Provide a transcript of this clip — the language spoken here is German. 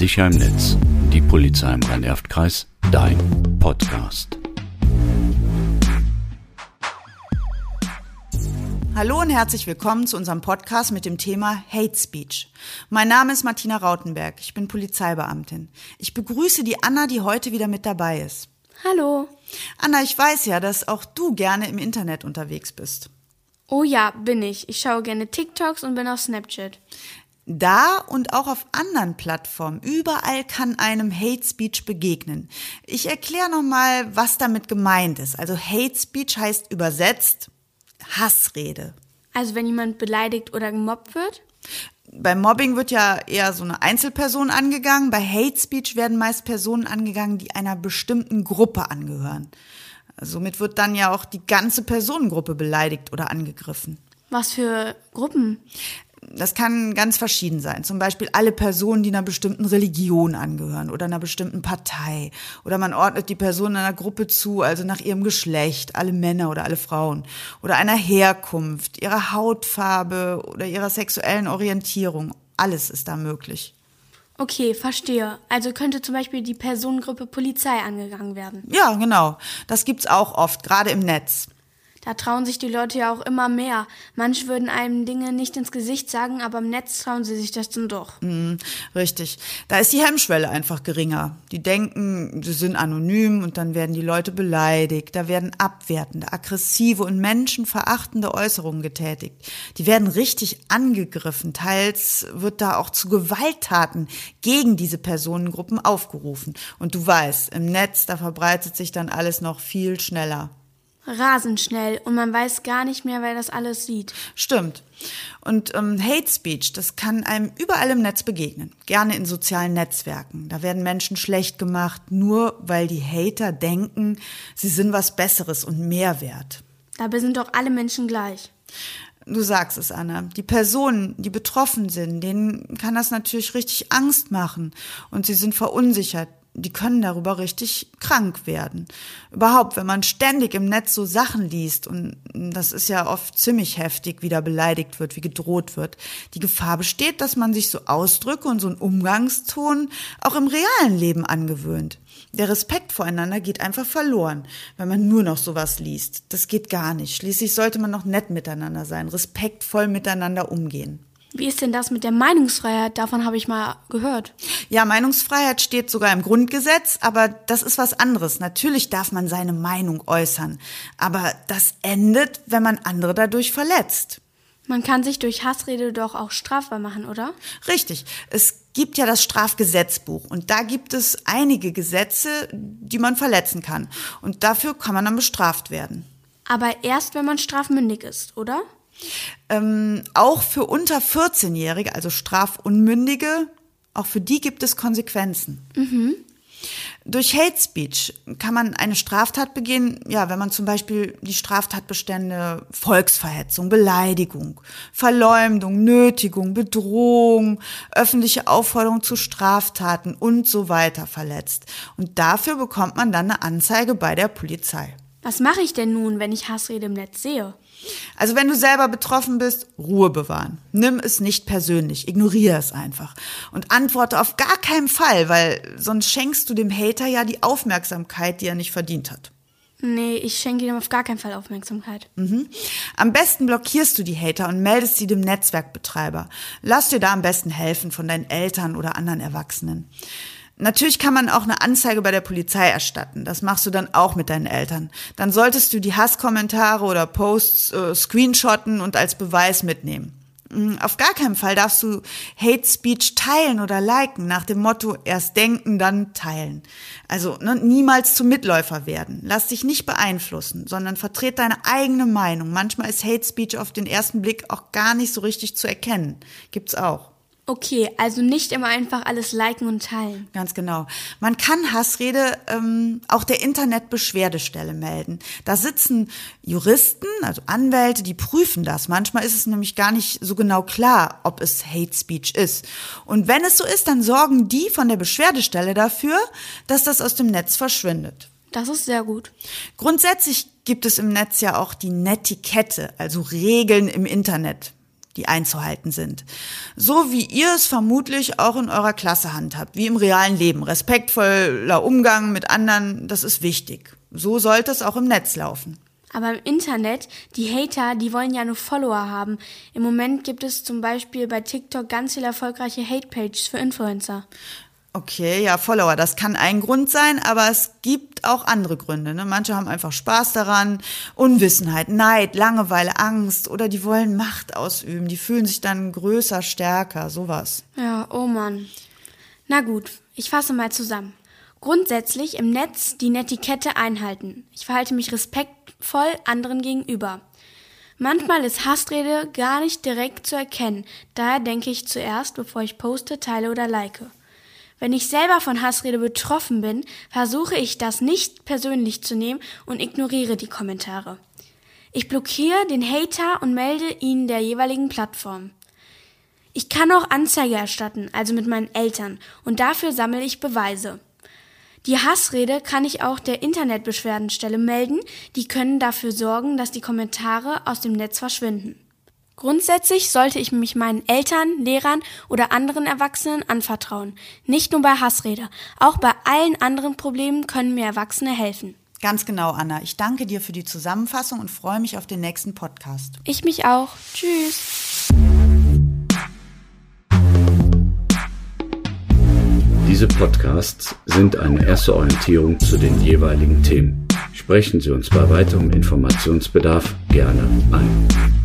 Sicher im Netz. Die Polizei im Rhein-Erft-Kreis. Dein Podcast. Hallo und herzlich willkommen zu unserem Podcast mit dem Thema Hate Speech. Mein Name ist Martina Rautenberg. Ich bin Polizeibeamtin. Ich begrüße die Anna, die heute wieder mit dabei ist. Hallo. Anna, ich weiß ja, dass auch du gerne im Internet unterwegs bist. Oh ja, bin ich. Ich schaue gerne TikToks und bin auf Snapchat. Da und auch auf anderen Plattformen, überall kann einem Hate Speech begegnen. Ich erkläre nochmal, was damit gemeint ist. Also Hate Speech heißt übersetzt Hassrede. Also wenn jemand beleidigt oder gemobbt wird? Beim Mobbing wird ja eher so eine Einzelperson angegangen. Bei Hate Speech werden meist Personen angegangen, die einer bestimmten Gruppe angehören. Somit wird dann ja auch die ganze Personengruppe beleidigt oder angegriffen. Was für Gruppen? Das kann ganz verschieden sein. Zum Beispiel alle Personen, die einer bestimmten Religion angehören oder einer bestimmten Partei. Oder man ordnet die Person einer Gruppe zu, also nach ihrem Geschlecht, alle Männer oder alle Frauen. Oder einer Herkunft, ihrer Hautfarbe oder ihrer sexuellen Orientierung. Alles ist da möglich. Okay, verstehe. Also könnte zum Beispiel die Personengruppe Polizei angegangen werden. Ja, genau. Das gibt's auch oft, gerade im Netz. Da trauen sich die Leute ja auch immer mehr. Manche würden einem Dinge nicht ins Gesicht sagen, aber im Netz trauen sie sich das dann doch. Mhm, richtig. Da ist die Hemmschwelle einfach geringer. Die denken, sie sind anonym und dann werden die Leute beleidigt. Da werden abwertende, aggressive und menschenverachtende Äußerungen getätigt. Die werden richtig angegriffen. Teils wird da auch zu Gewalttaten gegen diese Personengruppen aufgerufen. Und du weißt, im Netz, da verbreitet sich dann alles noch viel schneller rasend schnell und man weiß gar nicht mehr, wer das alles sieht. Stimmt. Und ähm, Hate Speech, das kann einem überall im Netz begegnen. Gerne in sozialen Netzwerken. Da werden Menschen schlecht gemacht, nur weil die Hater denken, sie sind was Besseres und mehr wert. Dabei sind doch alle Menschen gleich. Du sagst es, Anna. Die Personen, die betroffen sind, denen kann das natürlich richtig Angst machen und sie sind verunsichert die können darüber richtig krank werden. Überhaupt, wenn man ständig im Netz so Sachen liest, und das ist ja oft ziemlich heftig, wie da beleidigt wird, wie gedroht wird, die Gefahr besteht, dass man sich so Ausdrücke und so einen Umgangston auch im realen Leben angewöhnt. Der Respekt voreinander geht einfach verloren, wenn man nur noch sowas liest. Das geht gar nicht. Schließlich sollte man noch nett miteinander sein, respektvoll miteinander umgehen. Wie ist denn das mit der Meinungsfreiheit? Davon habe ich mal gehört. Ja, Meinungsfreiheit steht sogar im Grundgesetz, aber das ist was anderes. Natürlich darf man seine Meinung äußern, aber das endet, wenn man andere dadurch verletzt. Man kann sich durch Hassrede doch auch strafbar machen, oder? Richtig. Es gibt ja das Strafgesetzbuch und da gibt es einige Gesetze, die man verletzen kann. Und dafür kann man dann bestraft werden. Aber erst, wenn man strafmündig ist, oder? Ähm, auch für unter 14-Jährige, also Strafunmündige, auch für die gibt es Konsequenzen. Mhm. Durch Hate Speech kann man eine Straftat begehen, ja, wenn man zum Beispiel die Straftatbestände Volksverhetzung, Beleidigung, Verleumdung, Nötigung, Bedrohung, öffentliche Aufforderung zu Straftaten und so weiter verletzt. Und dafür bekommt man dann eine Anzeige bei der Polizei. Was mache ich denn nun, wenn ich Hassrede im Netz sehe? Also wenn du selber betroffen bist, Ruhe bewahren. Nimm es nicht persönlich, ignoriere es einfach und antworte auf gar keinen Fall, weil sonst schenkst du dem Hater ja die Aufmerksamkeit, die er nicht verdient hat. Nee, ich schenke ihm auf gar keinen Fall Aufmerksamkeit. Mhm. Am besten blockierst du die Hater und meldest sie dem Netzwerkbetreiber. Lass dir da am besten helfen von deinen Eltern oder anderen Erwachsenen. Natürlich kann man auch eine Anzeige bei der Polizei erstatten. Das machst du dann auch mit deinen Eltern. Dann solltest du die Hasskommentare oder Posts äh, screenshotten und als Beweis mitnehmen. Mm, auf gar keinen Fall darfst du Hate Speech teilen oder liken nach dem Motto erst denken, dann teilen. Also ne, niemals zum Mitläufer werden. Lass dich nicht beeinflussen, sondern vertret deine eigene Meinung. Manchmal ist Hate Speech auf den ersten Blick auch gar nicht so richtig zu erkennen. Gibt's auch. Okay, also nicht immer einfach alles liken und teilen. Ganz genau. Man kann Hassrede ähm, auch der Internetbeschwerdestelle melden. Da sitzen Juristen, also Anwälte, die prüfen das. Manchmal ist es nämlich gar nicht so genau klar, ob es Hate Speech ist. Und wenn es so ist, dann sorgen die von der Beschwerdestelle dafür, dass das aus dem Netz verschwindet. Das ist sehr gut. Grundsätzlich gibt es im Netz ja auch die Netiquette, also Regeln im Internet die einzuhalten sind. So wie ihr es vermutlich auch in eurer Klasse handhabt, wie im realen Leben. Respektvoller Umgang mit anderen, das ist wichtig. So sollte es auch im Netz laufen. Aber im Internet, die Hater, die wollen ja nur Follower haben. Im Moment gibt es zum Beispiel bei TikTok ganz viele erfolgreiche Hate-Pages für Influencer. Okay, ja, Follower, das kann ein Grund sein, aber es gibt auch andere Gründe. Ne? Manche haben einfach Spaß daran, Unwissenheit, Neid, Langeweile, Angst oder die wollen Macht ausüben, die fühlen sich dann größer, stärker, sowas. Ja, oh Mann. Na gut, ich fasse mal zusammen. Grundsätzlich im Netz die Netiquette einhalten. Ich verhalte mich respektvoll anderen gegenüber. Manchmal ist Hassrede gar nicht direkt zu erkennen, daher denke ich zuerst, bevor ich poste, teile oder like. Wenn ich selber von Hassrede betroffen bin, versuche ich das nicht persönlich zu nehmen und ignoriere die Kommentare. Ich blockiere den Hater und melde ihn der jeweiligen Plattform. Ich kann auch Anzeige erstatten, also mit meinen Eltern, und dafür sammle ich Beweise. Die Hassrede kann ich auch der Internetbeschwerdenstelle melden, die können dafür sorgen, dass die Kommentare aus dem Netz verschwinden. Grundsätzlich sollte ich mich meinen Eltern, Lehrern oder anderen Erwachsenen anvertrauen. Nicht nur bei Hassrede. Auch bei allen anderen Problemen können mir Erwachsene helfen. Ganz genau, Anna. Ich danke dir für die Zusammenfassung und freue mich auf den nächsten Podcast. Ich mich auch. Tschüss. Diese Podcasts sind eine erste Orientierung zu den jeweiligen Themen. Sprechen Sie uns bei weiterem Informationsbedarf gerne ein.